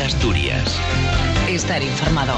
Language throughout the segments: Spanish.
Asturias. Estar informado.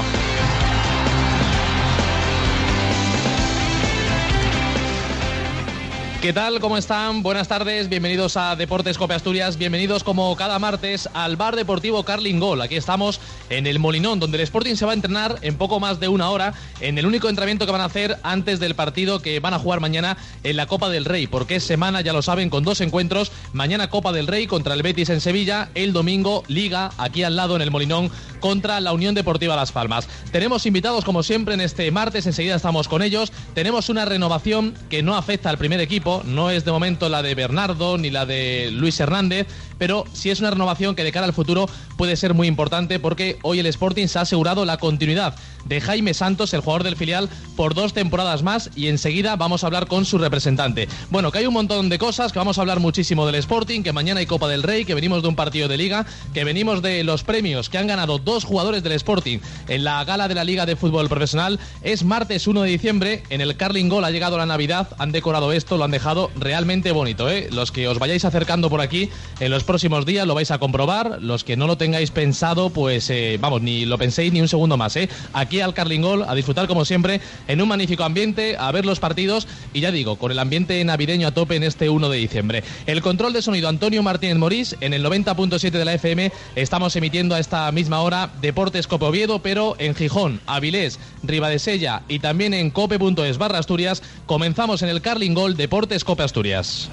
¿Qué tal? ¿Cómo están? Buenas tardes, bienvenidos a Deportes Cope Asturias, bienvenidos como cada martes al Bar Deportivo Carling Gol. Aquí estamos en el Molinón, donde el Sporting se va a entrenar en poco más de una hora, en el único entrenamiento que van a hacer antes del partido que van a jugar mañana en la Copa del Rey, porque es semana, ya lo saben, con dos encuentros, mañana Copa del Rey contra el Betis en Sevilla, el domingo Liga, aquí al lado en el Molinón, contra la Unión Deportiva Las Palmas. Tenemos invitados como siempre en este martes, enseguida estamos con ellos, tenemos una renovación que no afecta al primer equipo, no es de momento la de Bernardo ni la de Luis Hernández, pero sí es una renovación que de cara al futuro puede ser muy importante porque hoy el Sporting se ha asegurado la continuidad de Jaime Santos, el jugador del filial, por dos temporadas más y enseguida vamos a hablar con su representante. Bueno, que hay un montón de cosas, que vamos a hablar muchísimo del Sporting, que mañana hay Copa del Rey, que venimos de un partido de liga, que venimos de los premios que han ganado dos jugadores del Sporting en la gala de la Liga de Fútbol Profesional. Es martes 1 de diciembre, en el Carling Gol ha llegado la Navidad, han decorado esto, lo han dejado realmente bonito. ¿eh? Los que os vayáis acercando por aquí en los próximos días lo vais a comprobar, los que no lo tengáis pensado, pues eh, vamos, ni lo penséis ni un segundo más. ¿eh? Aquí al Carlingol, a disfrutar como siempre en un magnífico ambiente, a ver los partidos y ya digo, con el ambiente navideño a tope en este 1 de diciembre. El control de sonido Antonio Martínez Morís en el 90.7 de la FM. Estamos emitiendo a esta misma hora Deportes Cope Oviedo, pero en Gijón, Avilés, Ribadesella y también en cope.es barra Asturias. Comenzamos en el Carlingol Deportes Cope Asturias.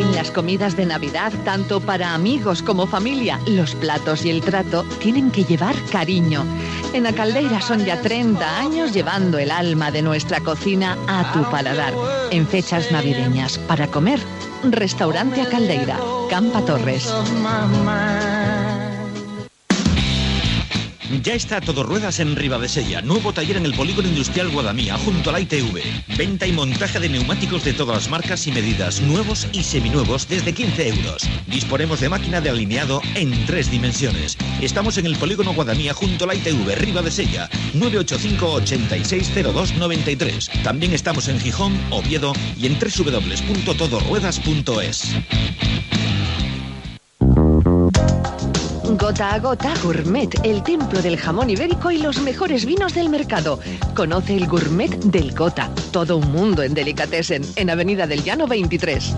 En las comidas de Navidad, tanto para amigos como familia, los platos y el trato tienen que llevar cariño. En la Caldeira son ya 30 años llevando el alma de nuestra cocina a tu paladar. En fechas navideñas, para comer, Restaurante a Caldeira, Campa Torres. Ya está todo ruedas en Ribadesella, nuevo taller en el Polígono Industrial Guadamía, junto a la ITV. Venta y montaje de neumáticos de todas las marcas y medidas, nuevos y seminuevos, desde 15 euros. Disponemos de máquina de alineado en tres dimensiones. Estamos en el Polígono Guadamía, junto a la ITV, Ribadesella, 985 860293. También estamos en Gijón, Oviedo y en www.todorruedas.es. Gota a Gota Gourmet, el templo del jamón ibérico y los mejores vinos del mercado. Conoce el gourmet del Gota, todo un mundo en delicatessen, en Avenida del Llano 23.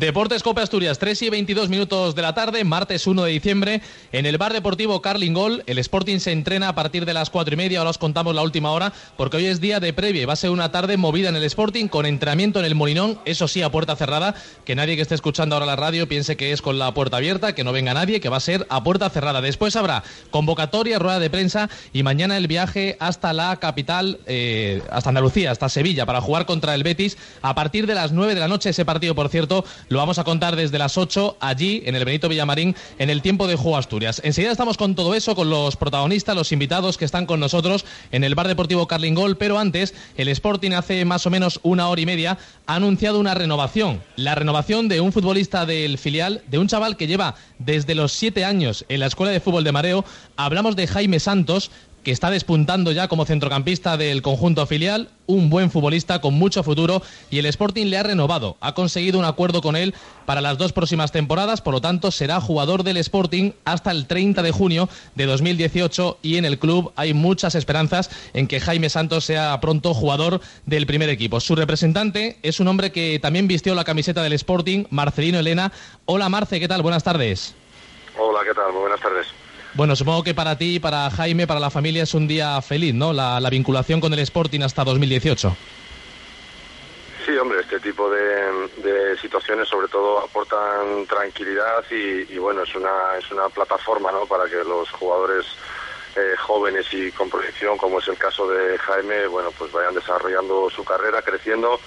Deportes Copa Asturias, 3 y 22 minutos de la tarde, martes 1 de diciembre, en el bar deportivo Carlingol. El Sporting se entrena a partir de las 4 y media, ahora os contamos la última hora, porque hoy es día de previa y va a ser una tarde movida en el Sporting con entrenamiento en el Molinón, eso sí, a puerta cerrada, que nadie que esté escuchando ahora la radio piense que es con la puerta abierta, que no venga nadie, que va a ser a puerta cerrada. Después habrá convocatoria, rueda de prensa y mañana el viaje hasta la capital, eh, hasta Andalucía, hasta Sevilla, para jugar contra el Betis a partir de las 9 de la noche. Ese partido, por cierto, lo vamos a contar desde las 8 allí, en el Benito Villamarín, en el tiempo de Juego Asturias. Enseguida estamos con todo eso, con los protagonistas, los invitados que están con nosotros en el Bar Deportivo Carlingol, pero antes, el Sporting hace más o menos una hora y media ha anunciado una renovación. La renovación de un futbolista del filial, de un chaval que lleva desde los 7 años en la Escuela de Fútbol de Mareo. Hablamos de Jaime Santos, que está despuntando ya como centrocampista del conjunto filial, un buen futbolista con mucho futuro y el Sporting le ha renovado, ha conseguido un acuerdo con él para las dos próximas temporadas, por lo tanto será jugador del Sporting hasta el 30 de junio de 2018 y en el club hay muchas esperanzas en que Jaime Santos sea pronto jugador del primer equipo. Su representante es un hombre que también vistió la camiseta del Sporting, Marcelino Elena. Hola Marce, ¿qué tal? Buenas tardes. Hola, ¿qué tal? Buenas tardes. Bueno, supongo que para ti, para Jaime, para la familia es un día feliz, ¿no? La, la vinculación con el Sporting hasta 2018. Sí, hombre, este tipo de, situaciones sobre todo aportan tranquilidad y, y, bueno, es una, es una plataforma, ¿no? Para que los jugadores eh, jóvenes y con proyección, como es el caso de Jaime, bueno, pues vayan desarrollando su carrera, creciendo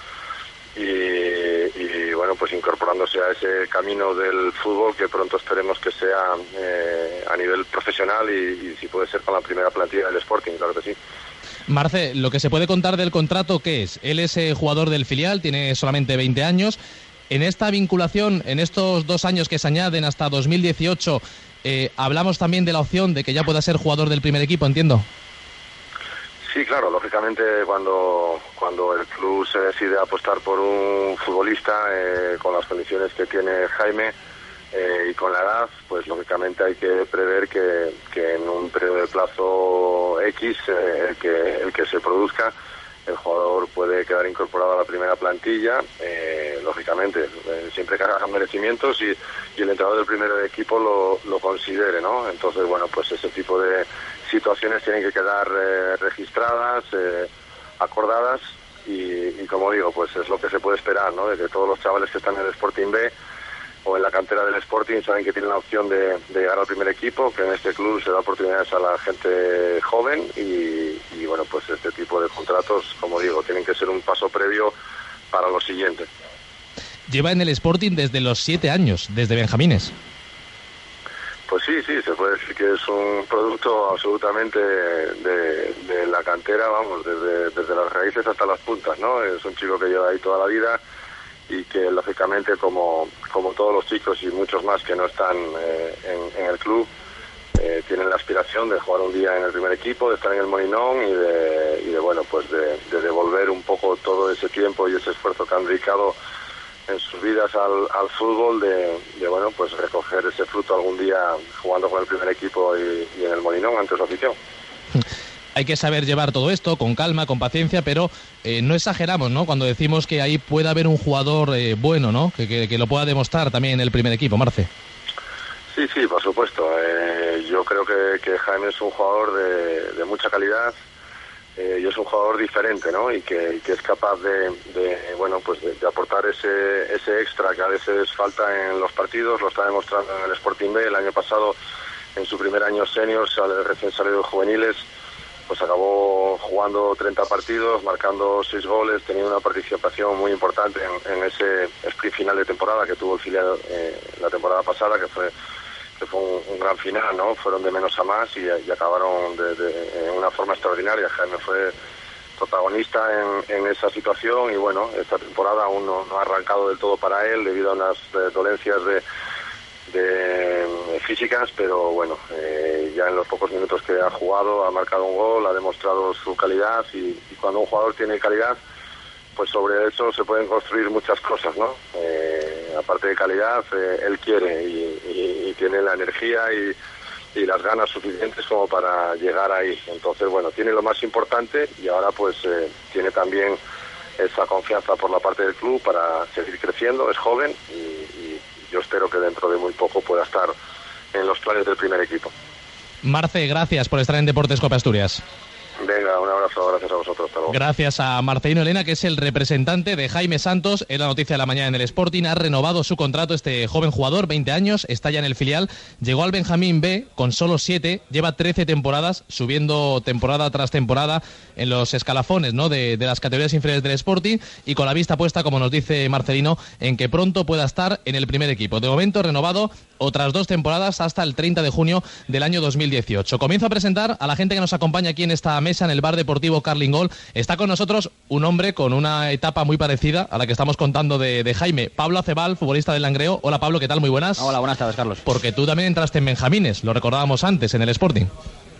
y, bueno pues incorporándose a ese camino del fútbol que pronto esperemos que sea eh, a nivel profesional y, y, si puede ser con la primera plantilla del Sporting, claro que sí. Marce, lo que se puede contar del contrato, ¿qué es? Él es eh, jugador del filial, tiene solamente 20 años. En esta vinculación, en estos dos años que se añaden hasta 2018, eh, hablamos también de la opción de que ya pueda ser jugador del primer equipo, entiendo. Sí, claro, lógicamente cuando, cuando el club se decide apostar por un futbolista eh, con las condiciones que tiene Jaime, eh, y con la edad, pues lógicamente hay que prever que, en un periodo de plazo X, eh, el, que, el que se produzca, el jugador puede quedar incorporado a la primera plantilla, eh, lógicamente, eh, siempre que hagan merecimientos y, y, el entrenador del primer equipo lo, lo, considere, ¿no? Entonces, bueno, pues ese tipo de situaciones tienen que quedar eh, registradas, acordadas y, y, como digo, pues es lo que se puede esperar, ¿no? De que todos los chavales que están en el Sporting B o en la cantera del Sporting saben que tienen la opción de, de, llegar al primer equipo, que en este club se da oportunidades a la gente joven y, y, bueno, pues este tipo de contratos, como digo, tienen que ser un paso previo para lo siguiente. Lleva en el Sporting desde los siete años, desde Benjamines. Pues sí, sí, se puede decir que es un producto absolutamente de, de la cantera, vamos, desde, desde las raíces hasta las puntas, ¿no? Es un chico que lleva ahí toda la vida y que lógicamente como, como todos los chicos y muchos más que no están eh, en, en, el club eh, tienen la aspiración de jugar un día en el primer equipo, de estar en el Molinón y de, bueno pues de, de, devolver un poco todo ese tiempo y ese esfuerzo que han dedicado en sus vidas al, fútbol de, bueno pues recoger ese fruto algún día jugando con el primer equipo y, en el Molinón ante su afición hay que saber llevar todo esto con calma, con paciencia, pero eh, no exageramos, ¿no? Cuando decimos que ahí puede haber un jugador eh, bueno, ¿no? Que, lo pueda demostrar también en el primer equipo, Marce. Sí, sí, por supuesto. Eh, yo creo que, Jaime es un jugador de, mucha calidad eh, y es un jugador diferente, ¿no? Y que, es capaz de, bueno, pues de, aportar ese, ese extra que a veces falta en los partidos. Lo está demostrando en el Sporting B. El año pasado, en su primer año senior, recién salido de juveniles, pues acabó jugando 30 partidos, marcando 6 goles, teniendo una participación muy importante en, ese sprint final de temporada que tuvo el filial eh, la temporada pasada, que fue que fue un, gran final, ¿no? Fueron de menos a más y, acabaron de, de, una forma extraordinaria. Jaime fue protagonista en, en, esa situación y bueno, esta temporada aún no, no, ha arrancado del todo para él debido a unas eh, dolencias de de físicas, pero bueno, eh, ya en los pocos minutos que ha jugado ha marcado un gol, ha demostrado su calidad y, y cuando un jugador tiene calidad, pues sobre eso se pueden construir muchas cosas, ¿no? Eh, aparte de calidad, eh, él quiere y, y, y, tiene la energía y, y las ganas suficientes como para llegar ahí. Entonces, bueno, tiene lo más importante y ahora pues eh, tiene también esa confianza por la parte del club para seguir creciendo, es joven y, yo espero que dentro de muy poco pueda estar en los planes del primer equipo. Marce, gracias por estar en Deportes Copa Asturias. Venga, un abrazo, gracias a vosotros. Hasta luego. Gracias a Marcelino Elena, que es el representante de Jaime Santos. En la noticia de la mañana en el Sporting ha renovado su contrato este joven jugador, 20 años, está ya en el filial. Llegó al Benjamín B con solo 7, lleva 13 temporadas, subiendo temporada tras temporada en los escalafones ¿no? de, de las categorías inferiores del Sporting y con la vista puesta, como nos dice Marcelino, en que pronto pueda estar en el primer equipo. De momento renovado otras dos temporadas hasta el 30 de junio del año 2018. Comienzo a presentar a la gente que nos acompaña aquí en esta mesa en el bar deportivo Carlingol. Está con nosotros un hombre con una etapa muy parecida a la que estamos contando de, de Jaime. Pablo Acebal, futbolista del Langreo. Hola Pablo, ¿qué tal? Muy buenas. Hola, buenas tardes, Carlos. Porque tú también entraste en Benjamines, lo recordábamos antes, en el Sporting.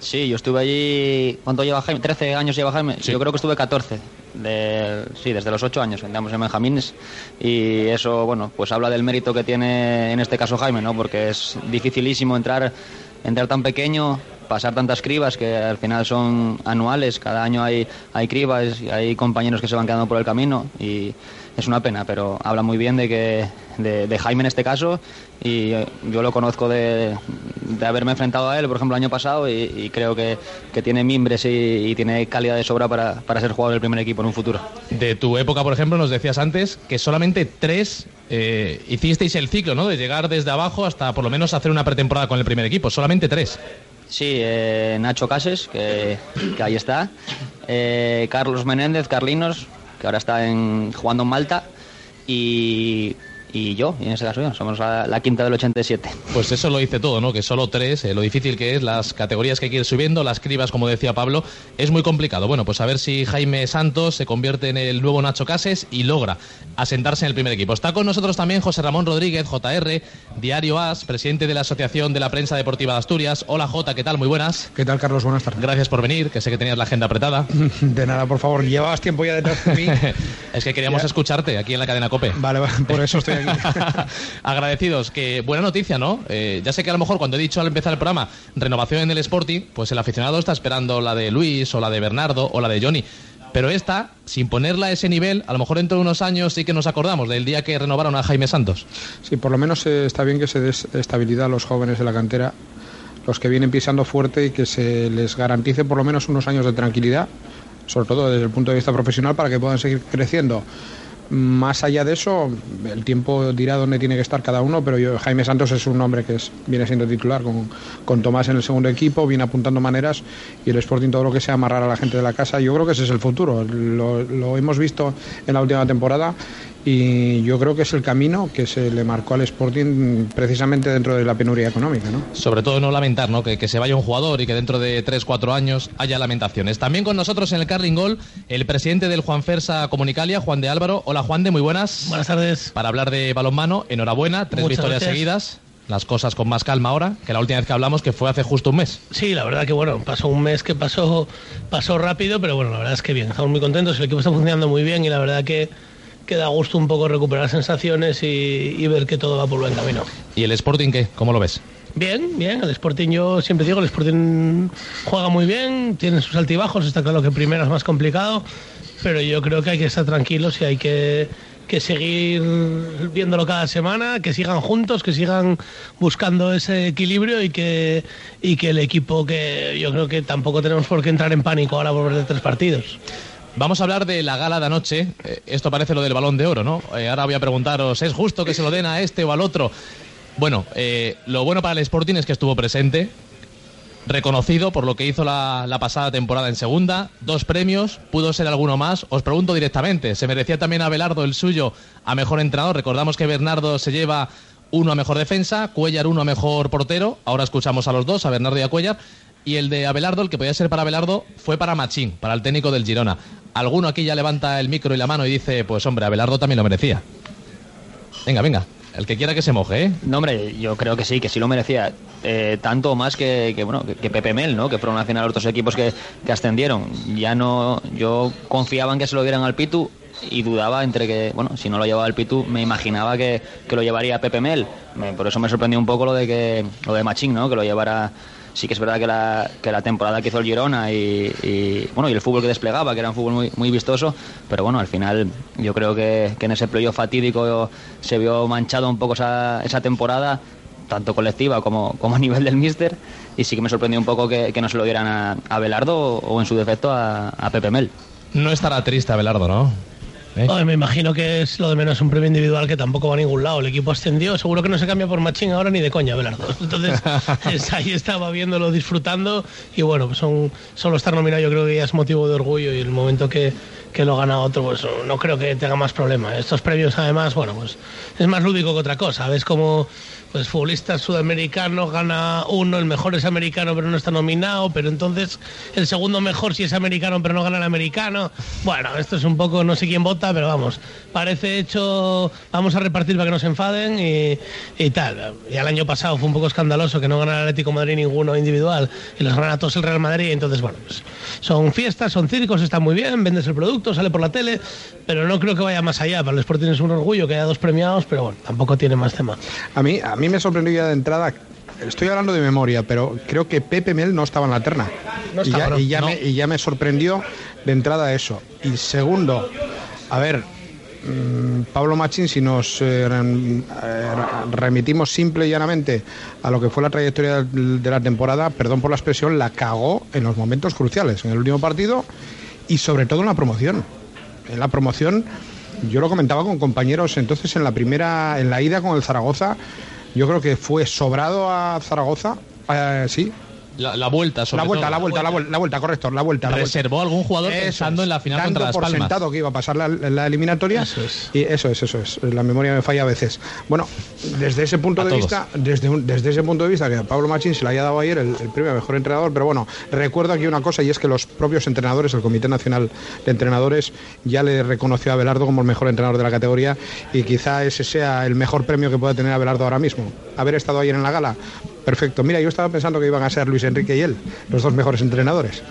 Sí, yo estuve allí. ¿Cuánto lleva Jaime? ¿13 años lleva Jaime? Sí. Yo creo que estuve 14. De, sí, desde los 8 años entramos en Benjamines. Y eso, bueno, pues habla del mérito que tiene en este caso Jaime, ¿no? Porque es dificilísimo entrar, entrar tan pequeño, pasar tantas cribas que al final son anuales. Cada año hay, hay cribas y hay compañeros que se van quedando por el camino. Y es una pena, pero habla muy bien de que de, Jaime en este caso y yo lo conozco de, de, haberme enfrentado a él, por ejemplo, el año pasado y, creo que, que, tiene mimbres y, y, tiene calidad de sobra para, para, ser jugador del primer equipo en un futuro. De tu época, por ejemplo, nos decías antes que solamente tres eh, hicisteis el ciclo, ¿no? De llegar desde abajo hasta por lo menos hacer una pretemporada con el primer equipo, solamente tres. Sí, eh, Nacho Cases, que, que, ahí está, eh, Carlos Menéndez, Carlinos, que ahora está en, jugando en Malta, y y yo, y en ese caso yo, somos la, la, quinta del 87. Pues eso lo dice todo, ¿no? Que solo tres, eh, lo difícil que es, las categorías que hay que ir subiendo, las cribas, como decía Pablo, es muy complicado. Bueno, pues a ver si Jaime Santos se convierte en el nuevo Nacho Cases y logra asentarse en el primer equipo. Está con nosotros también José Ramón Rodríguez, JR, Diario AS, presidente de la Asociación de la Prensa Deportiva de Asturias. Hola Jota, ¿qué tal? Muy buenas. ¿Qué tal, Carlos? Buenas tardes. Gracias por venir, que sé que tenías la agenda apretada. De nada, por favor, llevabas tiempo ya detrás de mí. es que queríamos ya. escucharte aquí en la cadena COPE. Vale, por eso estoy aquí Agradecidos, que buena noticia, ¿no? Eh, ya sé que a lo mejor cuando he dicho al empezar el programa renovación en el Sporting, pues el aficionado está esperando la de Luis o la de Bernardo o la de Johnny. Pero esta, sin ponerla a ese nivel, a lo mejor dentro de unos años sí que nos acordamos del día que renovaron a Jaime Santos. Sí, por lo menos eh, está bien que se des estabilidad a los jóvenes de la cantera, los que vienen pisando fuerte y que se les garantice por lo menos unos años de tranquilidad, sobre todo desde el punto de vista profesional, para que puedan seguir creciendo. Más allá de eso, el tiempo dirá dónde tiene que estar cada uno, pero yo, Jaime Santos es un hombre que es, viene siendo titular con, con, Tomás en el segundo equipo, viene apuntando maneras y el Sporting todo lo que sea amarrar a la gente de la casa, yo creo que ese es el futuro. Lo, lo hemos visto en la última temporada y yo creo que es el camino que se le marcó al Sporting precisamente dentro de la penuria económica. ¿no? Sobre todo no lamentar ¿no? Que, que, se vaya un jugador y que dentro de 3-4 años haya lamentaciones. También con nosotros en el Carling Gol el presidente del Juan Fersa Comunicalia, Juan de Álvaro. Hola Juan de, muy buenas. Buenas tardes. Para hablar de balonmano, enhorabuena, tres Muchas victorias gracias. seguidas. Las cosas con más calma ahora que la última vez que hablamos, que fue hace justo un mes. Sí, la verdad que bueno, pasó un mes que pasó, pasó rápido, pero bueno, la verdad es que bien, estamos muy contentos, el equipo está funcionando muy bien y la verdad que, que da gusto un poco recuperar sensaciones y, y ver que todo va por buen camino. ¿Y el Sporting qué? ¿Cómo lo ves? Bien, bien, el Sporting yo siempre digo, el Sporting juega muy bien, tiene sus altibajos, está claro que primero es más complicado, pero yo creo que hay que estar tranquilos y hay que, que seguir viéndolo cada semana, que sigan juntos, que sigan buscando ese equilibrio y que, y que el equipo que yo creo que tampoco tenemos por qué entrar en pánico ahora por perder tres partidos. Vamos a hablar de la gala de anoche. Eh, esto parece lo del balón de oro, ¿no? Eh, ahora voy a preguntaros, ¿es justo que se lo den a este o al otro? Bueno, eh, lo bueno para el Sporting es que estuvo presente, reconocido por lo que hizo la, la, pasada temporada en segunda, dos premios, pudo ser alguno más. Os pregunto directamente, ¿se merecía también a Belardo el suyo a mejor entrenador? Recordamos que Bernardo se lleva uno a mejor defensa, Cuellar uno a mejor portero, ahora escuchamos a los dos, a Bernardo y a Cuellar. Y el de Abelardo, el que podía ser para Abelardo, fue para Machín, para el técnico del Girona. Alguno aquí ya levanta el micro y la mano y dice, pues hombre, Abelardo también lo merecía. Venga, venga. El que quiera que se moje, ¿eh? No, hombre, yo creo que sí, que sí lo merecía. Eh, tanto más que, que bueno, que, que, Pepe Mel, ¿no? Que fueron a cenar otros equipos que, que, ascendieron. Ya no. Yo confiaba en que se lo dieran al Pitu y dudaba entre que, bueno, si no lo llevaba al Pitu, me imaginaba que, lo llevaría Pepe Mel. Me, por eso me sorprendió un poco lo de que lo de Machín, ¿no? Que lo llevara sí que es verdad que la, que la temporada que hizo el Girona y, bueno y el fútbol que desplegaba, que era un fútbol muy, muy vistoso, pero bueno, al final yo creo que, en ese playoff fatídico se vio manchado un poco esa, esa temporada, tanto colectiva como, como a nivel del míster, y sí que me sorprendió un poco que, no se lo dieran a, a Belardo o, en su defecto a, a Pepe Mel. No estará triste Abelardo, ¿no? Oh, me imagino que es lo de menos un premio individual que tampoco va a ningún lado. El equipo ascendió, seguro que no se cambia por Machín ahora ni de coña, Belardo. Entonces, es, ahí estaba viéndolo, disfrutando y bueno, pues son, solo estar nominado yo creo que ya es motivo de orgullo y el momento que, que lo gana otro, pues no creo que tenga más problema. Estos premios además, bueno, pues es más lúdico que otra cosa. Ves como pues futbolistas sudamericanos gana uno, el mejor es americano pero no está nominado, pero entonces el segundo mejor sí es americano pero no gana el americano. Bueno, esto es un poco, no sé quién vota, pero vamos, parece hecho, vamos a repartir para que no se enfaden y, tal. Y el año pasado fue un poco escandaloso que no gana el Atlético Madrid ninguno individual y los gana todos el Real Madrid, entonces bueno, pues son fiestas, son circos, está muy bien, vendes el producto, sale por la tele, pero no creo que vaya más allá. Para el Sporting es un orgullo que haya dos premiados, pero bueno, tampoco tiene más tema. A mí, a mí me sorprendió ya de entrada. Estoy hablando de memoria, pero creo que Pepe Mel no estaba en la terna. No y, ya, bro, y, ya no. me, y, ya, me, sorprendió de entrada eso. Y segundo, a ver, mmm, Pablo Machín, si nos eh, remitimos simple y llanamente a lo que fue la trayectoria de la temporada, perdón por la expresión, la cagó en los momentos cruciales, en el último partido y sobre todo en la promoción. En la promoción yo lo comentaba con compañeros entonces en la primera, en la ida con el Zaragoza, yo creo que fue sobrado a Zaragoza, eh, sí. La, la, vuelta, sobre la vuelta, todo. la vuelta, la vuelta, la vuelta, correcto, la vuelta. La Reservó vuelta. algún jugador eso pensando es, en la final dando contra Las por Palmas. sentado que iba a pasar la, la eliminatoria. Eso es. Y eso es, eso es. La memoria me falla a veces. Bueno, desde ese punto a de todos. vista, desde, un, desde ese punto de vista que a Pablo Machín se le haya dado ayer el, el premio a mejor entrenador, pero bueno, recuerdo aquí una cosa y es que los propios entrenadores, el Comité Nacional de Entrenadores, ya le reconoció a Belardo como el mejor entrenador de la categoría y quizá ese sea el mejor premio que pueda tener a Belardo ahora mismo. Haber estado ayer en la gala, perfecto. Mira, yo estaba pensando que iban a ser Luis Enrique y él, los dos mejores entrenadores.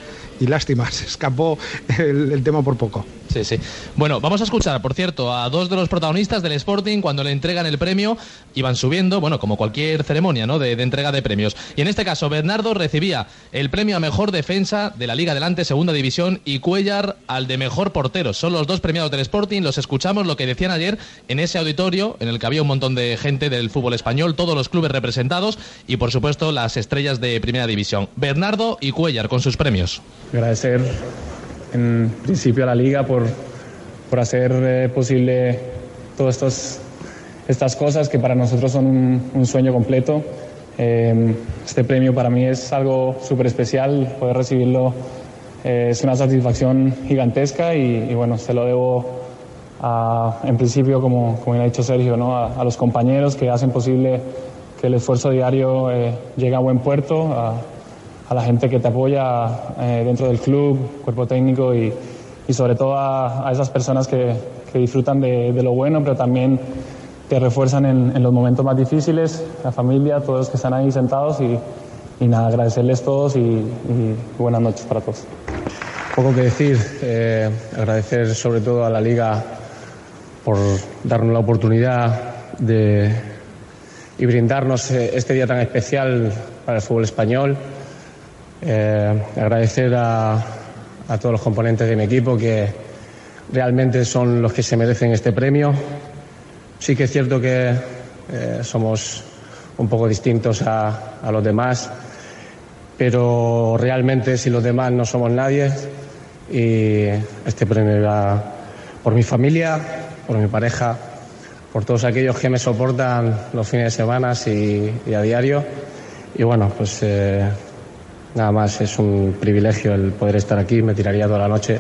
Y lástima, se escapó el tema por poco. Sí, sí. Bueno, vamos a escuchar, por cierto, a dos de los protagonistas del Sporting cuando le entregan el premio y van subiendo, bueno, como cualquier ceremonia, ¿no? De, entrega de premios. Y en este caso, Bernardo recibía el premio a mejor defensa de la Liga Adelante, Segunda División, y Cuellar al de mejor portero. Son los dos premiados del Sporting. Los escuchamos lo que decían ayer en ese auditorio en el que había un montón de gente del fútbol español, todos los clubes representados y, por supuesto, las estrellas de Primera División. Bernardo y Cuellar con sus premios. Agradecer en principio a la liga por, por hacer eh, posible todas estas cosas que para nosotros son un, sueño completo. Eh, este premio para mí es algo súper especial, poder recibirlo eh, es una satisfacción gigantesca y, bueno, se lo debo a, en principio, como, como ha dicho Sergio, ¿no? a, los compañeros que hacen posible que el esfuerzo diario llegue a buen puerto, a la gente que te apoya eh, dentro del club, cuerpo técnico y, y sobre todo a, a, esas personas que, que disfrutan de, de, lo bueno, pero también te refuerzan en, en, los momentos más difíciles, la familia, todos los que están ahí sentados y, y nada, agradecerles todos y, y, buenas noches para todos. Poco que decir, eh, agradecer sobre todo a la liga por darnos la oportunidad de, y brindarnos eh, este día tan especial para el fútbol español. Eh, agradecer a, a, todos los componentes de mi equipo que realmente son los que se merecen este premio. Sí que es cierto que eh, somos un poco distintos a, a, los demás, pero realmente si los demás no somos nadie y este premio va por mi familia, por mi pareja, por todos aquellos que me soportan los fines de semana y, y a diario. Y bueno, pues eh, Nada más es un privilegio el poder estar aquí. Me tiraría toda la noche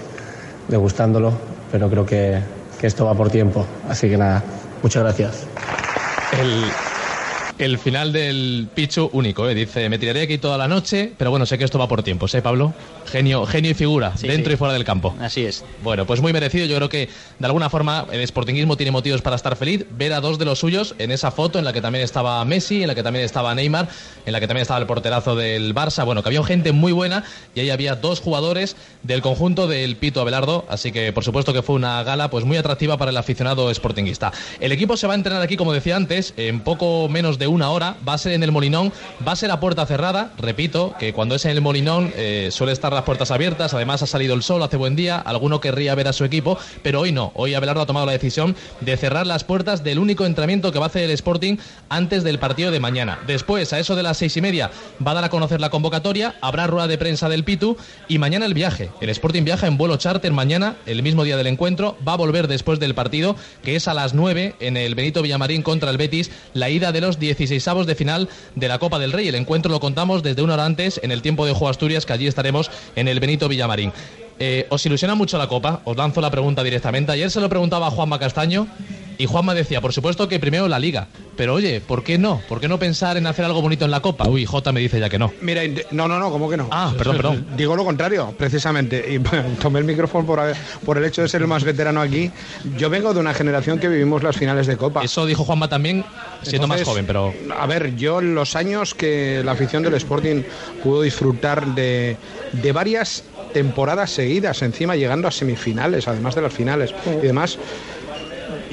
degustándolo, pero creo que, que esto va por tiempo. Así que nada, muchas gracias. El final del Pichu único, ¿eh? dice, me tiraría aquí toda la noche, pero bueno, sé que esto va por tiempos, ¿eh, Pablo? Genio, genio y figura, dentro y fuera del campo. Así es. Bueno, pues muy merecido, yo creo que de alguna forma el sportingismo tiene motivos para estar feliz, ver a dos de los suyos en esa foto en la que también estaba Messi, en la que también estaba Neymar, en la que también estaba el porterazo del Barça, bueno, que había gente muy buena y ahí había dos jugadores del conjunto del Pito Abelardo, así que por supuesto que fue una gala pues muy atractiva para el aficionado sportinguista. El equipo se va a entrenar aquí, como decía antes, en poco menos de una hora, va a ser en el Molinón, va a ser a puerta cerrada, repito, que cuando es en el Molinón eh, suele estar las puertas abiertas, además ha salido el sol, hace buen día, alguno querría ver a su equipo, pero hoy no, hoy Abelardo ha tomado la decisión de cerrar las puertas del único entrenamiento que va a hacer el Sporting antes del partido de mañana. Después, a eso de las seis y media, va a dar a conocer la convocatoria, habrá rueda de prensa del Pitu y mañana el viaje. El Sporting viaja en vuelo charter mañana, el mismo día del encuentro, va a volver después del partido, que es a las 9 en el Benito Villamarín contra el Betis, la ida de los 16 de final de la Copa del Rey. El encuentro lo contamos desde una hora antes en el tiempo de Juego Asturias, que allí estaremos en el Benito Villamarín. Eh, ¿Os ilusiona mucho la Copa? Os lanzo la pregunta directamente. Ayer se lo preguntaba a Juanma Castaño y Juanma decía, por supuesto que primero la Liga. Pero oye, ¿por qué no? ¿Por qué no pensar en hacer algo bonito en la Copa? Uy, J me dice ya que no. Mira, no, no, no, ¿cómo que no? Ah, perdón, perdón. Digo lo contrario, precisamente. Y tomé el micrófono por, por el hecho de ser el más veterano aquí. Yo vengo de una generación que vivimos las finales de Copa. Eso dijo Juanma también, siendo más joven, pero... A ver, yo los años que la afición del Sporting pudo disfrutar de, de varias temporadas seguidas, encima llegando a semifinales, además de las finales y demás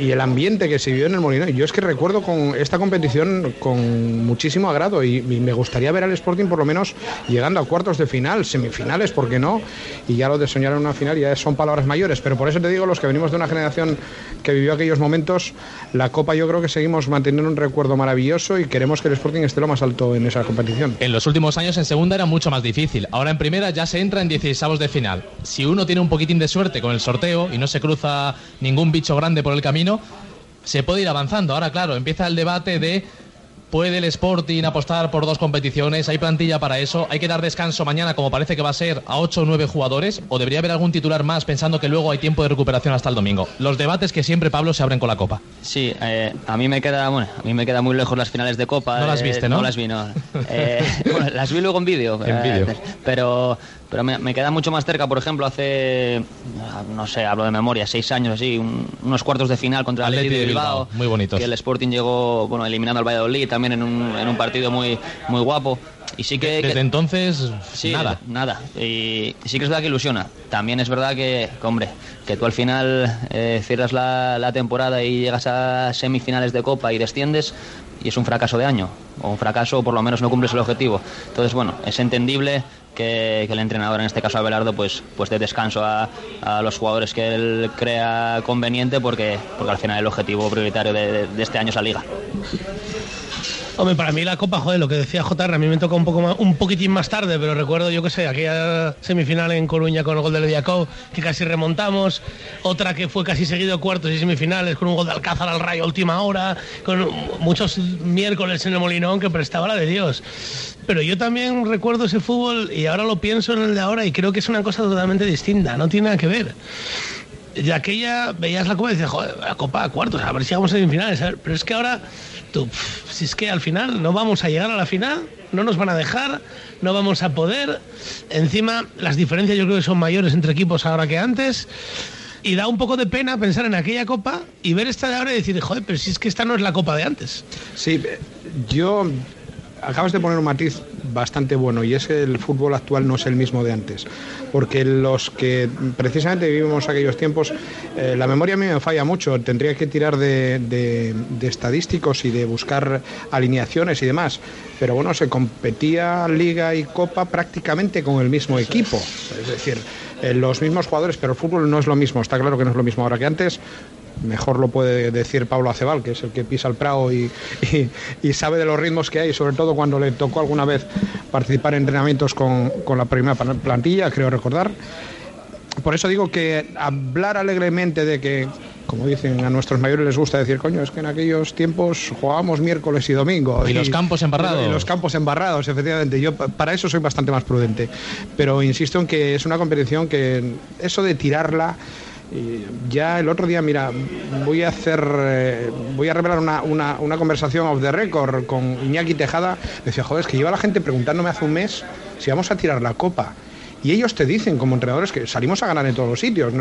y el ambiente que se vivió en el Molinón. Yo es que recuerdo con esta competición con muchísimo agrado y, me gustaría ver al Sporting por lo menos llegando a cuartos de final, semifinales, ¿por qué no? Y ya lo de soñar en una final ya son palabras mayores, pero por eso te digo, los que venimos de una generación que vivió aquellos momentos, la Copa yo creo que seguimos manteniendo un recuerdo maravilloso y queremos que el Sporting esté lo más alto en esa competición. En los últimos años en segunda era mucho más difícil, ahora en primera ya se entra en 16 de final. Si uno tiene un poquitín de suerte con el sorteo y no se cruza ningún bicho grande por el camino, se puede ir avanzando. Ahora, claro, empieza el debate de ¿Puede el Sporting apostar por dos competiciones? ¿Hay plantilla para eso? ¿Hay que dar descanso mañana, como parece que va a ser, a ocho o nueve jugadores? ¿O debería haber algún titular más pensando que luego hay tiempo de recuperación hasta el domingo? Los debates que siempre, Pablo, se abren con la Copa. Sí, eh, a mí me queda bueno, a mí me queda muy lejos las finales de Copa. No las viste, ¿no? No las vi, no. Eh, las vi luego en vídeo. En vídeo. Pero pero me, queda mucho más cerca, por ejemplo, hace, no sé, hablo de memoria, seis años así, unos cuartos de final contra el Atlético de Bilbao, Muy bonito. Que el Sporting llegó, bueno, eliminando al Valladolid también en un, en un partido muy, muy guapo. y sí que... Desde que- entonces, Sí, nada. Nada. Y sí que es verdad que ilusiona. También es verdad que, que, hombre, que tú al final eh, cierras la, la temporada y llegas a semifinales de Copa y desciendes y es un fracaso de año. O un fracaso o por lo menos no cumples el objetivo. Entonces, bueno, es entendible que, el entrenador, en este caso Abelardo, pues, pues dé descanso a, los jugadores que él crea conveniente porque, porque al final el objetivo prioritario de este año es la liga. Hombre, para mí la Copa, joder, lo que decía JR, a mí me toca un poco más, un poquitín más tarde, pero recuerdo, yo qué sé, aquella semifinal en Coruña con el gol de Lediakov, que casi remontamos, otra que fue casi seguido de cuartos y semifinales con un gol de Alcázar al Rayo última hora, con muchos miércoles en el Molinón que prestaba la de Dios. Pero yo también recuerdo ese fútbol y ahora lo pienso en el de ahora y creo que es una cosa totalmente distinta, no tiene nada que ver. Y aquella veías la copa y decías, joder, la copa a cuartos, a ver si llegamos a semifinales. a ver". Pero es que ahora, tú, si es que al final no vamos a llegar a la final, no nos van a dejar, no vamos a poder. Encima, las diferencias yo creo que son mayores entre equipos ahora que antes. Y da un poco de pena pensar en aquella copa y ver esta de ahora y decir, joder, pero si es que esta no es la copa de antes. Sí, yo acabas de poner un matiz bastante bueno y es que el fútbol actual no es el mismo de antes. Porque los que precisamente vivimos aquellos tiempos, eh, la memoria a mí me falla mucho. Tendría que tirar de, de- de estadísticos y de buscar alineaciones y demás. Pero bueno, se competía Liga y Copa prácticamente con el mismo equipo. Es decir, eh, los mismos jugadores, pero el fútbol no es lo mismo. Está claro que no es lo mismo ahora que antes mejor lo puede decir Pablo Acebal, que es el que pisa el Prado y, y- y sabe de los ritmos que hay, sobre todo cuando le tocó alguna vez participar en entrenamientos con, con la primera plan- plantilla, creo recordar. Por eso digo que hablar alegremente de que, como dicen a nuestros mayores les gusta decir, coño, es que en aquellos tiempos jugábamos miércoles y domingo. Y los campos embarrados. Y los campos embarrados, efectivamente. Yo pa- para eso soy bastante más prudente. Pero insisto en que es una competición que eso de tirarla. Y ya el otro día, mira, voy a hacer, eh, voy a revelar una, una- una conversación off the record con Iñaki Tejada. Decía, joder, es que lleva la gente preguntándome hace un mes si vamos a tirar la copa. Y ellos te dicen, como entrenadores, que salimos a ganar en todos los sitios.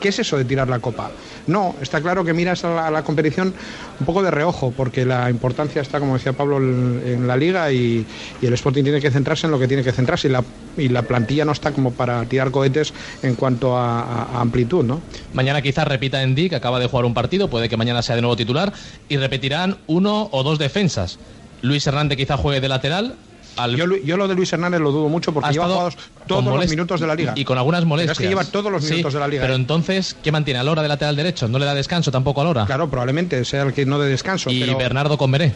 ¿Qué es eso de tirar la copa? No, está claro que miras a la, competición un poco de reojo, porque la importancia está, como decía Pablo, en, la liga y, el Sporting tiene que centrarse en lo que tiene que centrarse y la, plantilla no está como para tirar cohetes en cuanto a, amplitud, ¿no? Mañana quizás repita Endy, que acaba de jugar un partido, puede que mañana sea de nuevo titular, y repetirán uno o dos defensas. Luis Hernández quizá juegue de lateral. Al... Yo, yo lo de Luis Hernández lo dudo mucho porque Ha lleva todos los molest- minutos de la liga. Y con algunas Pero molestias. es que lleva todos los Sí, minutos de la liga. Pero ¿eh? entonces, ¿qué mantiene? ¿A Lora de lateral derecho? ¿No le da descanso tampoco a Lora? Claro, probablemente sea el que no de descanso. Y pero Bernardo Converé.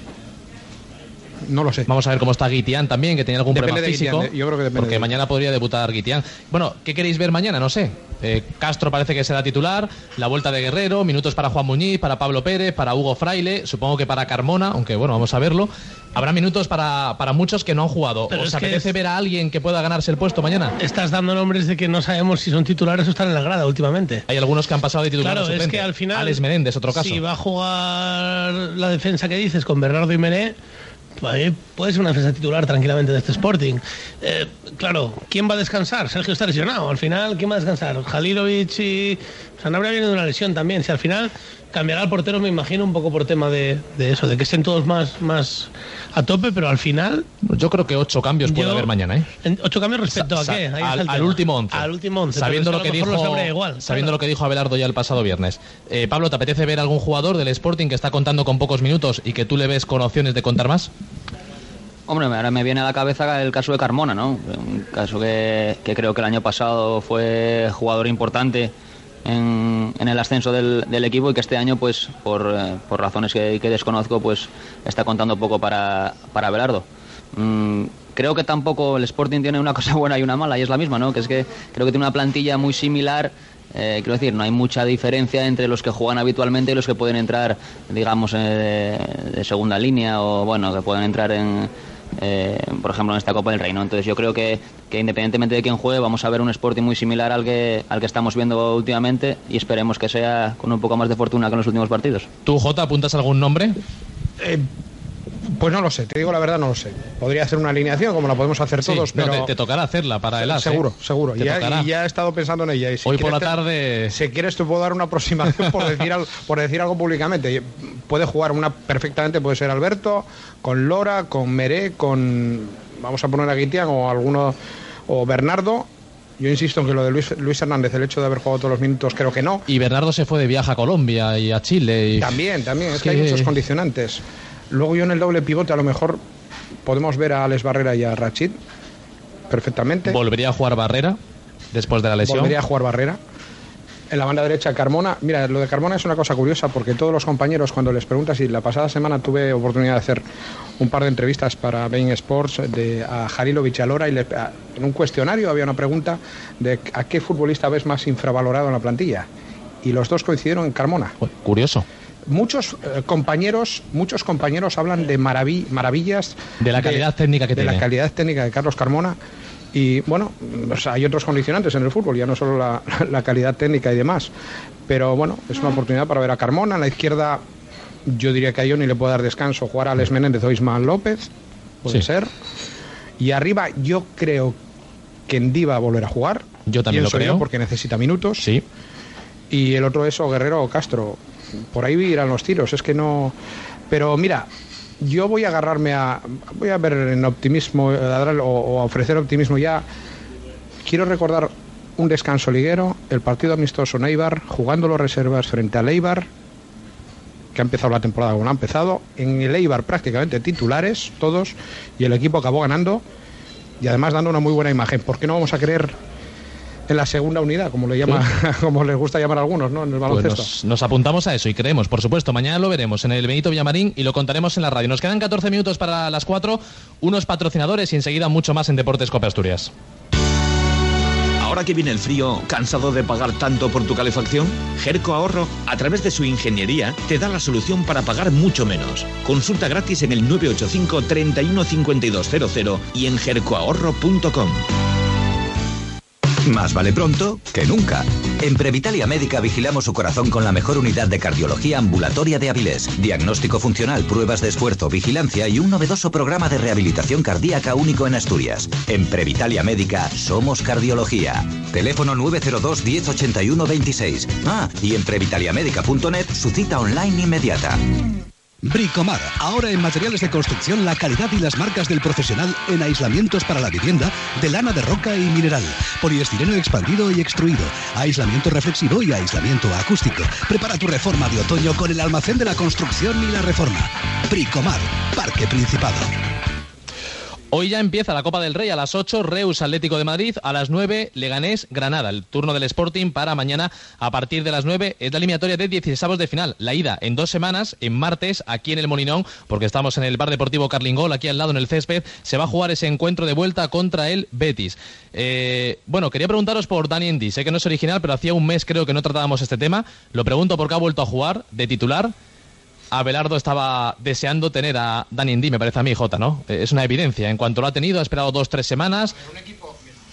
No lo sé. Vamos a ver cómo está Guitián también, que tenía algún Depende problema de físico. Guitián, ¿eh? Yo creo que depende Porque de- mañana podría debutar Guitián. Bueno, ¿qué queréis ver mañana? No sé. Eh, Castro parece que será titular. La vuelta de Guerrero. Minutos para Juan Muñiz, para Pablo Pérez, para Hugo Fraile. Supongo que para Carmona, aunque bueno, vamos a verlo. Habrá minutos para, para muchos que no han jugado. Pero ¿Os apetece es- ver a alguien que pueda ganarse el puesto mañana? Estás dando nombres de que no sabemos si son titulares o están en la grada últimamente. Hay algunos que han pasado de titular Claro, a es que al final. Alex Menéndez, otro caso. Si va a jugar la defensa que dices con Bernardo y Mené, pues ahí puede ser una defensa titular tranquilamente de este Sporting. Eh, claro, ¿quién va a descansar? Sergio está lesionado. Al final, ¿quién va a descansar? Jalilovic y. Sanabria viene de una lesión también. Si al final cambiará el portero, me imagino, un poco por tema de, de eso, de que estén todos más, más a tope, pero al final. Yo creo que ocho cambios puede Yo- haber mañana, ¿eh? ¿Ocho cambios respecto Sa- a qué? al, último once. Al último once. Sabiendo lo que dijo, igual. sabiendo claro. lo que dijo Abelardo ya el pasado viernes. Eh, Pablo, ¿te apetece ver algún jugador del Sporting que está contando con pocos minutos y que tú le ves con opciones de contar más? Hombre, ahora me viene a la cabeza el caso de Carmona, ¿no? Un caso que, que creo que el año pasado fue jugador importante en, en el ascenso del, equipo y que este año, pues, por, eh, por razones que, que desconozco, pues está contando poco para, para Belardo. Mm, creo que tampoco el Sporting tiene una cosa buena y una mala, y es la misma, ¿no? Que es que creo que tiene una plantilla muy similar. eh, quiero decir, no hay mucha diferencia entre los que juegan habitualmente y los que pueden entrar, digamos, eh, de, de segunda línea o, bueno, que pueden entrar en, eh, por ejemplo, en esta Copa del Reino. Entonces yo creo que, que independientemente de quién juegue, vamos a ver un Sporting muy similar al que, al que estamos viendo últimamente y esperemos que sea con un poco más de fortuna que en los últimos partidos. ¿Tú, Jota, apuntas algún nombre? Eh, pues no lo sé, te digo la verdad, no lo sé. Podría hacer una alineación como la podemos hacer Sí, todos, no, pero. te, te tocará hacerla para el AS. ¿eh? Seguro, seguro. Ya, y ya he estado pensando en ella. y si Hoy por la te- tarde. Si quieres te puedo dar una aproximación por decir, algo, por decir algo públicamente. Puede jugar una perfectamente, puede ser Alberto, con Lora, con Meré, con vamos a poner a Guitián o alguno o Bernardo. Yo insisto en que lo de Luis, Luis Hernández, el hecho de haber jugado todos los minutos, creo que no. Y Bernardo se fue de viaje a Colombia y a Chile. Y... También, también, es que hay muchos condicionantes. Luego yo en el doble pivote a lo mejor podemos ver a Alex Barrera y a Rachid perfectamente. ¿Volvería a jugar Barrera después de la lesión? Volvería a jugar Barrera. En la banda derecha, Carmona. Mira, lo de Carmona es una cosa curiosa porque todos los compañeros, cuando les preguntas, y la pasada semana tuve oportunidad de hacer un par de entrevistas para Bein Sports de, a Jarilovic y a Lora, y le- a- en un cuestionario había una pregunta de a qué futbolista ves más infravalorado en la plantilla. Y los dos coincidieron en Carmona. Curioso. Muchos eh, compañeros, muchos compañeros hablan de maravi- maravillas De la calidad técnica que de tiene. la calidad técnica de Carlos Carmona. Y bueno, o sea, hay otros condicionantes en el fútbol, ya no solo la, la calidad técnica y demás. Pero bueno, es una oportunidad para ver a Carmona. En la izquierda, yo diría que a Ioni le puede dar descanso jugar a Alex Menéndez o Ismael López. Puede Sí. ser. Y arriba, yo creo que Ndí va a volver a jugar. Yo también lo creo. porque necesita minutos. Sí. Y el otro es o Guerrero o Castro. Por ahí irán los tiros. Es que no. Pero mira, yo voy a agarrarme a. Voy a ver en optimismo o, a ofrecer optimismo ya. Quiero recordar un descanso liguero, el partido amistoso en Eibar, jugando los reservas frente al Eibar, que ha empezado la temporada como ha empezado. En el Eibar prácticamente titulares, todos, y el equipo acabó ganando y además dando una muy buena imagen. ¿Por qué no vamos a creer en la segunda unidad, como le llama, como les gusta llamar a algunos, ¿no? En el Pues baloncesto. nos, nos apuntamos a eso y creemos, por supuesto. Mañana lo veremos en el Benito Villamarín y lo contaremos en la radio. Nos quedan 14 minutos para las 4, unos patrocinadores y enseguida mucho más en Deportes Cope Asturias. Ahora que viene el frío, ¿cansado de pagar tanto por tu calefacción? Jerco Ahorro, a través de su ingeniería, te da la solución para pagar mucho menos. Consulta gratis en el 985 31 5200 y en jercoahorro.com. Más vale pronto que nunca. En Previtalia Médica vigilamos su corazón con la mejor unidad de cardiología ambulatoria de Avilés. Diagnóstico funcional, pruebas de esfuerzo, vigilancia y un novedoso programa de rehabilitación cardíaca único en Asturias. En Previtalia Médica somos cardiología. Teléfono 902 1081 26. Ah, y en previtaliamedica.net su cita online inmediata. Bricomar, ahora en materiales de construcción la calidad y las marcas del profesional en aislamientos para la vivienda de lana de roca y mineral, poliestireno expandido y extruido, aislamiento reflexivo y aislamiento acústico. Prepara tu reforma de otoño con el almacén de la construcción y la reforma. Bricomar, Parque Principado. Hoy ya empieza la Copa del Rey a las 8, Reus Atlético de Madrid, a las 9, Leganés Granada. El turno del Sporting para mañana a partir de las 9 es la eliminatoria de 16 de final. La ida en dos semanas, en martes, aquí en el Molinón, porque estamos en el Bar Deportivo Carlingol, aquí al lado en el césped, se va a jugar ese encuentro de vuelta contra el Betis. Eh, bueno, quería preguntaros por Dani Endi. Sé que no es original, pero hacía un mes creo que no tratábamos este tema. Lo pregunto porque ha vuelto a jugar de titular. Abelardo estaba deseando tener a Dani Indy, me parece a mí, Jota, ¿no? Eh, Es una evidencia. En cuanto lo ha tenido, ha esperado dos, tres semanas.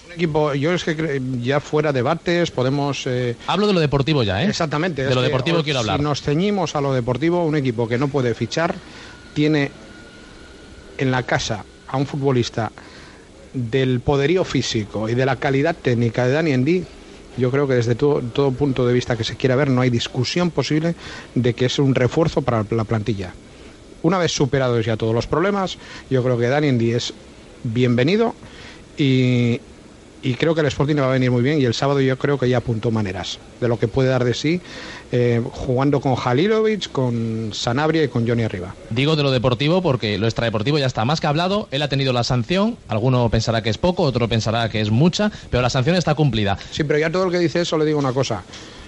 Un equipo, yo es que ya fuera debates, podemos. eh, Hablo de lo deportivo ya, ¿eh? Exactamente. De lo deportivo quiero hablar. Si nos ceñimos a lo deportivo, un equipo que no puede fichar tiene en la casa a un futbolista del poderío físico y de la calidad técnica de Dani Endy. Yo creo que desde todo, punto de vista que se quiera ver no hay discusión posible de que es un refuerzo para la plantilla. Una vez superados ya todos los problemas, yo creo que Dani es bienvenido y, y creo que el Sporting le va a venir muy bien y el sábado yo creo que ya apuntó maneras de lo que puede dar de sí eh, jugando con Jalilovic, con Sanabria y con Johnny arriba. Digo de lo deportivo porque lo extradeportivo ya está más que hablado. Él ha tenido la sanción. Alguno pensará que es poco, otro pensará que es mucha, pero la sanción está cumplida. Sí, pero ya todo el que dice eso le digo una cosa.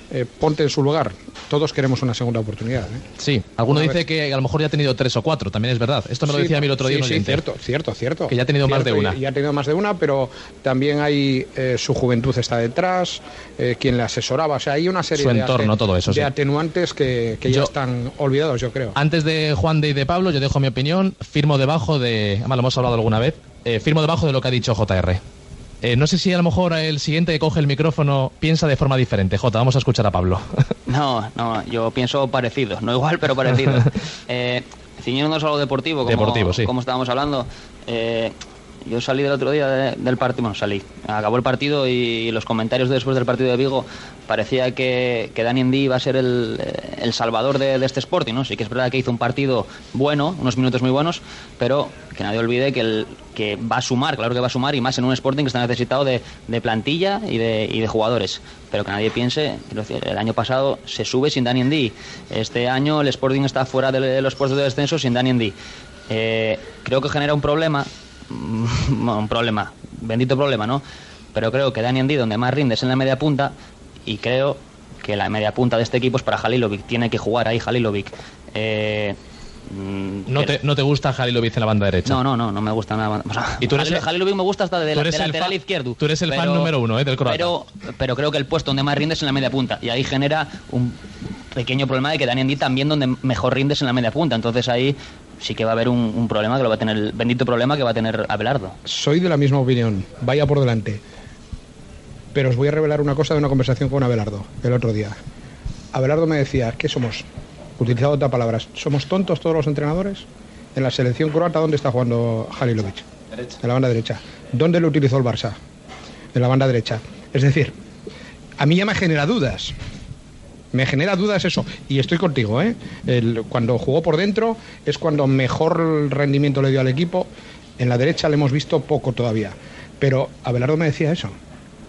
Eh, ponte en su lugar. Todos queremos una segunda oportunidad. ¿eh? Sí, alguno dice vez. que a lo mejor ya ha tenido tres o cuatro, también es verdad. Esto me lo Sí, decía a mí el otro día sí, sí, cierto, cierto, cierto. Que ya ha tenido más de Cierto, una. y- Ya ha tenido más de una, pero también hay eh, su juventud está detrás, eh, quien le asesoraba. O sea, hay una serie Su de, entorno, ate- todo eso, de sí. atenuantes que, que ya Yo- están olvidados, yo creo. Antes de Juan de y de Pablo, yo dejo mi opinión. Firmo debajo de. Además, lo hemos hablado alguna vez. eh, firmo debajo de lo que ha dicho JR. Eh, no sé si a lo mejor el siguiente que coge el micrófono piensa de forma diferente. Jota, vamos a escuchar a Pablo. No, no, yo pienso parecido, no igual, pero parecido. eh, ciñéndonos a lo deportivo, como, Deportivo, sí. como estábamos hablando, eh, yo salí del otro día del partido, bueno, salí, acabó el partido y, los comentarios después del partido de Vigo parecía que, que Dani Endí iba a ser el, el salvador de, este Sporting, ¿no? Sí que es verdad que hizo un partido bueno, unos minutos muy buenos, pero que nadie olvide que, el, que va a sumar, claro que va a sumar, y más en un Sporting que está necesitado de, de plantilla y de, y de, jugadores. Pero que nadie piense, el año pasado se sube sin Dani Endí. Este año el Sporting está fuera de los puestos de descenso sin Dani Endí. Eh, creo que genera un problema, un problema, bendito problema, ¿no? Pero creo que Dani Andy, donde más rinde es en la media punta, y creo que la media punta de este equipo es para Halilovic, tiene que jugar ahí Halilovic. Eh, mm, ¿No, te, ¿No te gusta Halilovic en la banda derecha? No, no, no, no me gusta nada. ¿Y tú eres Halilovic me gusta hasta de, la, lateral izquierdo. Tú eres el fan número uno ¿eh? del croata. Pero, pero creo que el puesto donde más rinde es en la media punta. Y ahí genera un pequeño problema de que Dani Andy también donde mejor rindes en la media punta. Entonces ahí sí que va a haber un, problema que lo va a tener, el bendito problema que va a tener Abelardo. Soy de la misma opinión, vaya por delante. Pero os voy a revelar una cosa de una conversación con Abelardo el otro día. Abelardo me decía, ¿qué somos? Utilizado otras palabras, ¿somos tontos todos los entrenadores? En la selección croata, ¿dónde está jugando Halilovic? En la banda derecha. ¿Dónde lo utilizó el Barça? En la banda derecha. Es decir, a mí ya me genera dudas. Me genera dudas eso. Y estoy contigo, ¿eh? cuando jugó por dentro es cuando mejor rendimiento le dio al equipo. En la derecha le hemos visto poco todavía. Pero Abelardo me decía eso.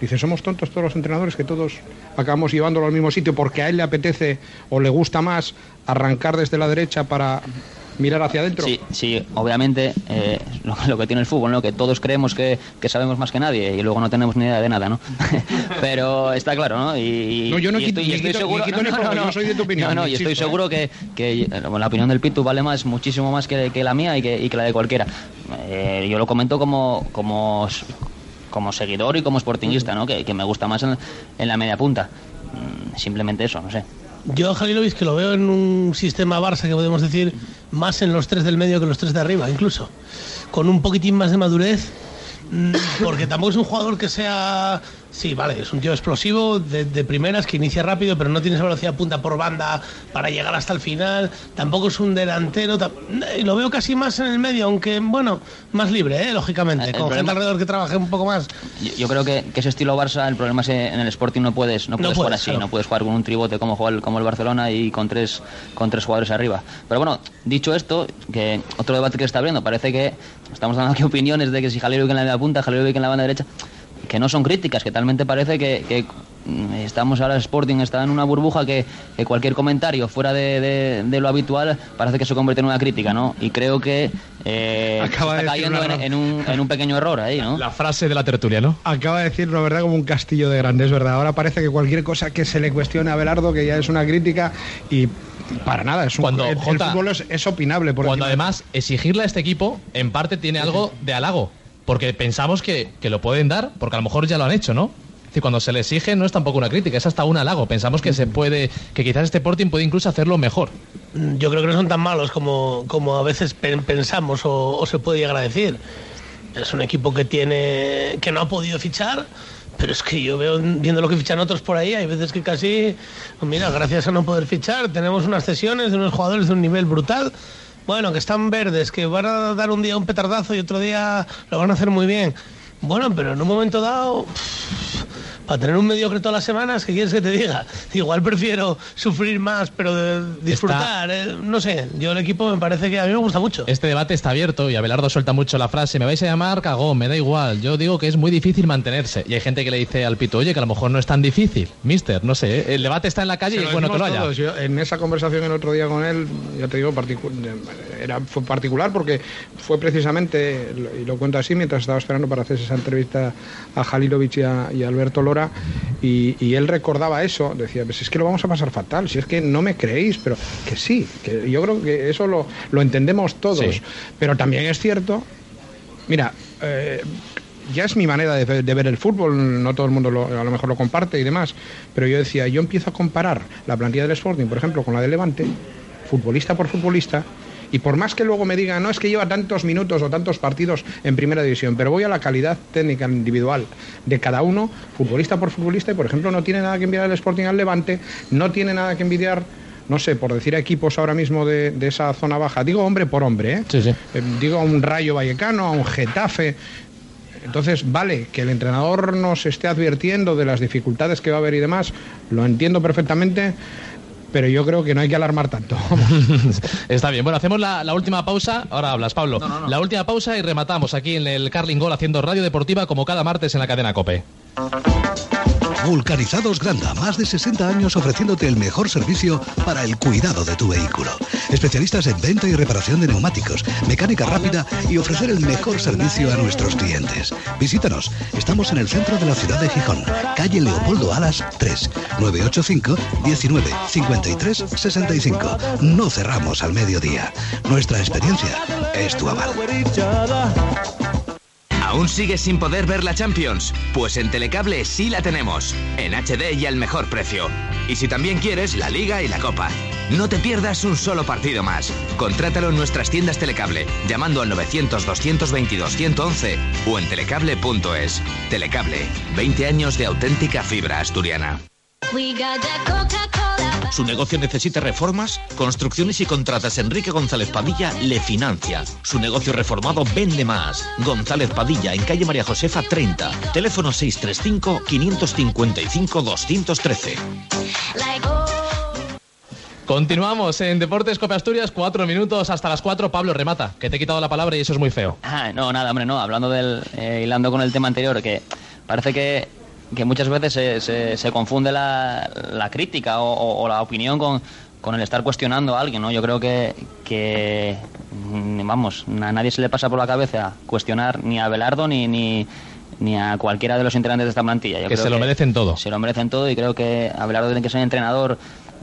Dice, somos tontos todos los entrenadores que todos acabamos llevándolo al mismo sitio porque a él le apetece o le gusta más arrancar desde la derecha para mirar hacia adentro. Sí, sí obviamente eh, lo, que tiene el fútbol, ¿no? que todos creemos que, sabemos más que nadie y luego no tenemos ni idea de nada, ¿no? Pero está claro, ¿no? Y, no, yo no estoy, seguro, no, soy de tu opinión. No, no, y estoy seguro que, que, la opinión del Pitu vale más, muchísimo más que, la mía y que, la de cualquiera. Eh, yo lo comento como, como, como seguidor y como sportingista, ¿no? Que, me gusta más en, en la media punta. Mm, simplemente eso, no sé. Yo, Jalilovic, que lo veo en un sistema Barça que podemos decir más en los tres del medio que los tres de arriba, incluso. Con un poquitín más de madurez, mm, porque tampoco es un jugador que sea Sí, vale, es un tío explosivo de, primeras que inicia rápido, pero no tiene esa velocidad punta por banda para llegar hasta el final. Tampoco es un delantero. Y lo veo casi más en el medio, aunque, bueno, más libre, ¿eh? lógicamente, con gente alrededor que trabaje un poco más. Yo, creo que, ese estilo Barça, el problema es que en el Sporting no puedes, no puedes, jugar así, no puedes jugar con un tribote como, el, como el Barcelona y con tres, con tres jugadores arriba. Pero bueno, dicho esto, que otro debate que está abriendo, parece que estamos dando aquí opiniones de que si Jalero en la media punta, Jalero en la banda derecha que no son críticas, que talmente parece que, mm, estamos ahora, Sporting está en una burbuja que, cualquier comentario fuera de, lo habitual parece que se convierte en una crítica, ¿no? Y creo que eh, está cayendo en, un, pequeño error ahí, ¿no? La frase de la tertulia, ¿no? Acaba de decir, la verdad, como un castillo de grandes, ¿verdad? Ahora parece que cualquier cosa que se le cuestione a Belardo, que ya es una crítica y para nada, es un, cuando, el, fútbol es, opinable. Por cuando además exigirle a este equipo, en parte tiene algo de halago porque pensamos que, lo pueden dar, porque a lo mejor ya lo han hecho, ¿no? Es decir, cuando se le exige no es tampoco una crítica, es hasta un halago. Pensamos que se puede, que quizás este Porting puede incluso hacerlo mejor. Yo creo que no son tan malos como, como a veces pensamos o, se puede llegar a decir. Es un equipo que tiene, que no ha podido fichar, pero es que yo veo, viendo lo que fichan otros por ahí, hay veces que casi, mira, gracias a no poder fichar, tenemos unas sesiones de unos jugadores de un nivel brutal bueno, que están verdes, que van a dar un día un petardazo y otro día lo van a hacer muy bien. Bueno, pero en un momento dado para tener un mediocre todas las semanas, ¿qué quieres que te diga? Igual prefiero sufrir más, pero de disfrutar. Eh, no sé, yo el equipo me parece que a mí me gusta mucho. Este debate está abierto y Abelardo suelta mucho la frase, me vais a llamar cagón, me da igual. Yo digo que es muy difícil mantenerse. Y hay gente que le dice al pito, oye, que a lo mejor no es tan difícil. Mister, no sé, ¿eh? el debate está en la calle y es bueno que lo haya. en esa conversación el otro día con él, ya te digo, era, fue particular porque fue precisamente, y lo cuento así, mientras estaba esperando para hacer esa entrevista a Jalilovic y a, y a Alberto Lora, y, él recordaba eso, decía, pues es que lo vamos a pasar fatal, si es que no me creéis, pero que sí, que yo creo que eso lo, entendemos todos, pero también es cierto, mira, eh, ya es mi manera de, ver el fútbol, no todo el mundo a lo mejor lo comparte y demás, pero yo decía, yo empiezo a comparar la plantilla del Sporting, por ejemplo, con la del Levante, futbolista por futbolista, y por más que luego me digan, no es que lleva tantos minutos o tantos partidos en primera división, pero voy a la calidad técnica individual de cada uno, futbolista por futbolista, y por ejemplo no tiene nada que envidiar el Sporting al Levante, no tiene nada que envidiar no sé, por decir a equipos ahora mismo de, de esa zona baja, digo hombre por hombre, ¿eh? Sí, sí. Eh, digo a un Rayo Vallecano, a un Getafe. Entonces, vale, que el entrenador nos esté advirtiendo de las dificultades que va a haber y demás, lo entiendo perfectamente, pero yo creo que no hay que alarmar tanto. Está bien. Bueno, hacemos la, la última pausa. Ahora hablas, Pablo. La última pausa y rematamos aquí en el Carling Gol haciendo radio deportiva como cada martes en la cadena Cope. Vulcanizados Granda, más de 60 años ofreciéndote el mejor servicio para el cuidado de tu vehículo. Especialistas en venta y reparación de neumáticos, mecánica rápida y ofrecer el mejor servicio a nuestros clientes. Visítanos, estamos en el centro de la ciudad de Gijón, calle Leopoldo Alas 3, 985 19 53 65. No cerramos al mediodía. Nuestra experiencia es tu aval. ¿Aún sigues sin poder ver la Champions? Pues en Telecable sí la tenemos, en HD y al mejor precio. Y si también quieres la Liga y la Copa. No te pierdas un solo partido más. Contrátalo en nuestras tiendas Telecable, llamando al 900-222-111 o en telecable.es. Telecable, 20 años de auténtica fibra asturiana. ¿Su negocio necesita reformas? Construcciones y contratas Enrique González Padilla le financia. Su negocio reformado vende más. González Padilla en calle María Josefa 30. Teléfono 635 555 213. Continuamos en Deportes Cope Asturias, cuatro minutos hasta las cuatro. Pablo, remata, que te he quitado la palabra y eso es muy feo. Ah, no, nada, hombre, no. Hablando del. eh, hilando con el tema anterior, que parece que, que muchas veces se, se- se confunde la, la crítica o, o- o la opinión con, con el estar cuestionando a alguien, ¿no? Yo creo que. que mm, vamos, a nadie se le pasa por la cabeza cuestionar ni a Belardo ni. ni ni a cualquiera de los integrantes de esta plantilla. Yo Que creo se lo merecen todo. Se lo merecen todo y creo que Abelardo tiene que ser entrenador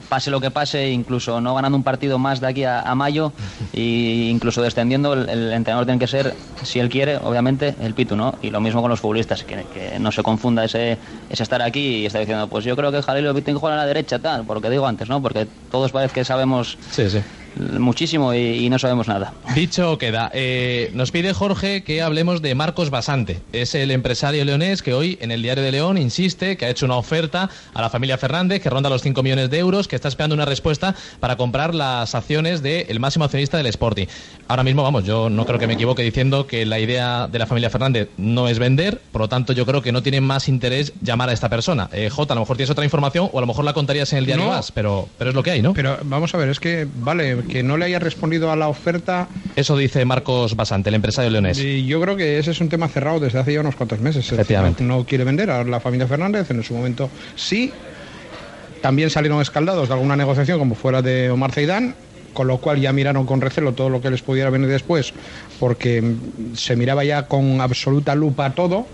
pase lo que pase, incluso no ganando un partido más de aquí a, mayo e incluso descendiendo, el, entrenador tiene que ser, si él quiere, obviamente, el Pitu, ¿no? Y lo mismo con los futbolistas, que, no se confunda ese, ese estar aquí y estar diciendo, pues yo creo que Jalil que jugar a la derecha, tal, por lo que digo antes, ¿no? Porque todos parece que sabemos Sí, sí. Muchísimo y, no sabemos nada. Dicho queda, eh, nos pide Jorge que hablemos de Marcos Basante. Es el empresario leonés que hoy en el Diario de León insiste que ha hecho una oferta a la familia Fernández que ronda los 5 millones de euros, que está esperando una respuesta para comprar las acciones del máximo accionista del Sporting. Ahora mismo, vamos, yo no creo que me equivoque diciendo que la idea de la familia Fernández no es vender, por lo tanto yo creo que no tiene más interés llamar a esta persona. Eh, Jota, a lo mejor tienes otra información o a lo mejor la contarías en el diario No. más, pero, pero es lo que hay, ¿no? Pero vamos a ver, es que, vale, que no le haya respondido a la oferta, Eso dice Marcos Basante, el empresario leonés. y yo creo que ese es un tema cerrado desde hace ya unos cuantos meses. Efectivamente. No, no quiere vender a la familia Fernández, en su momento sí. También salieron escaldados de alguna negociación como fuera de Omar Zeidán, con lo cual ya miraron con recelo todo lo que les pudiera venir después, porque se miraba ya con absoluta lupa todo.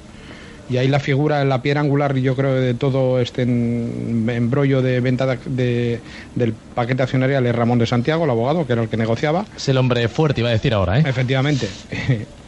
Y ahí la figura, la piedra angular, yo creo, de todo este embrollo de venta de- de- del paquete accionarial es Ramón de Santiago, el abogado, que era el que negociaba. Es el hombre fuerte, iba a decir ahora, ¿eh? Efectivamente.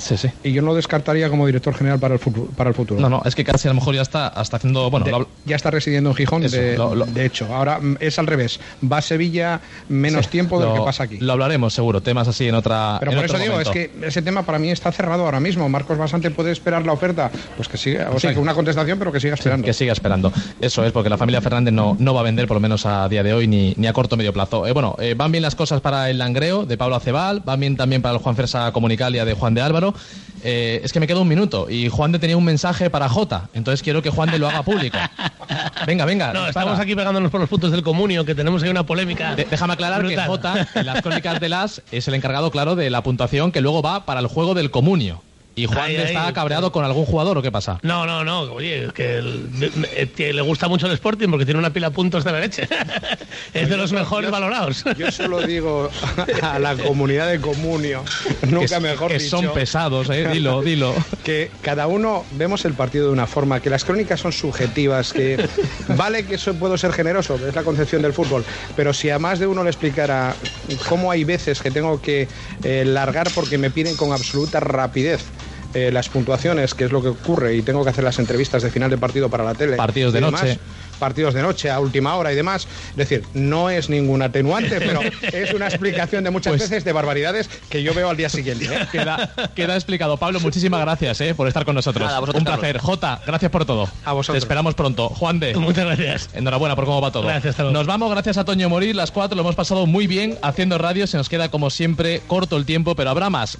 Sí, sí. Y yo no descartaría como director general para el futuro. Para el futuro. No, no, es que casi a lo mejor ya está hasta haciendo. Bueno, De- lo habl- ya está residiendo en Gijón, Eso, de, lo- lo- de hecho. Ahora mm, es al revés. Va a Sevilla menos Sí, tiempo de lo lo- que pasa aquí. Lo hablaremos seguro, temas así en otra. Pero en por otro eso digo, es que ese tema para mí está cerrado ahora mismo. Marcos Basante puede esperar la oferta, pues que siga, o sea, que una contestación, pero que siga esperando. Que siga esperando. Eso es, porque la familia Fernández no, no va a vender, por lo menos a día de hoy, ni, ni a corto o medio plazo. Eh, bueno, eh, van bien las cosas para el Langreo de Pablo Acebal, van bien también para el Juan Fersa Comunicalia de Juan de Álvaro. Eh, es que me queda un minuto y Juan de tenía un mensaje para Jota, entonces quiero que Juan de lo haga público. Venga, venga. No, estamos aquí pegándonos por los puntos del comunio, que tenemos ahí una polémica. De- déjame aclarar brutal. que Jota, en las crónicas de las, es el encargado, claro, de la puntuación que luego va para el juego del comunio. ¿Y Juan Ahí, de ahí, está cabreado con algún jugador o qué pasa? No, no, no, oye, es que el- eh, que le gusta mucho el Sporting porque tiene una pila de puntos de la leche. es de los mejores valorados. Yo solo digo a la comunidad de comunio, que, nunca mejor que dicho, son pesados, eh, dilo, dilo. que cada uno vemos el partido de una forma, que las crónicas son subjetivas, que vale que eso puedo ser generoso, es la concepción del fútbol, pero si a más de uno le explicara cómo hay veces que tengo que eh, largar porque me piden con absoluta rapidez eh, las puntuaciones, que es lo que ocurre, y tengo que hacer las entrevistas de final de partido para la tele. Partidos de demás, noche. partidos de noche a última hora y demás. Es decir, no es ningún atenuante, pero es una explicación de muchas Pues- veces de barbaridades que yo veo al día siguiente. ¿eh? Queda, queda explicado. Pablo, muchísimas gracias eh, por estar con nosotros. Nada, a vosotros, Un placer. Jota, gracias por todo. A vosotros. Te esperamos pronto. Juan de. Muchas gracias. Enhorabuena por cómo va todo. Gracias, hasta luego. Nos vamos, gracias a Toño Morir, las cuatro lo hemos pasado muy bien haciendo radio. Se nos queda como siempre corto el tiempo, pero habrá más.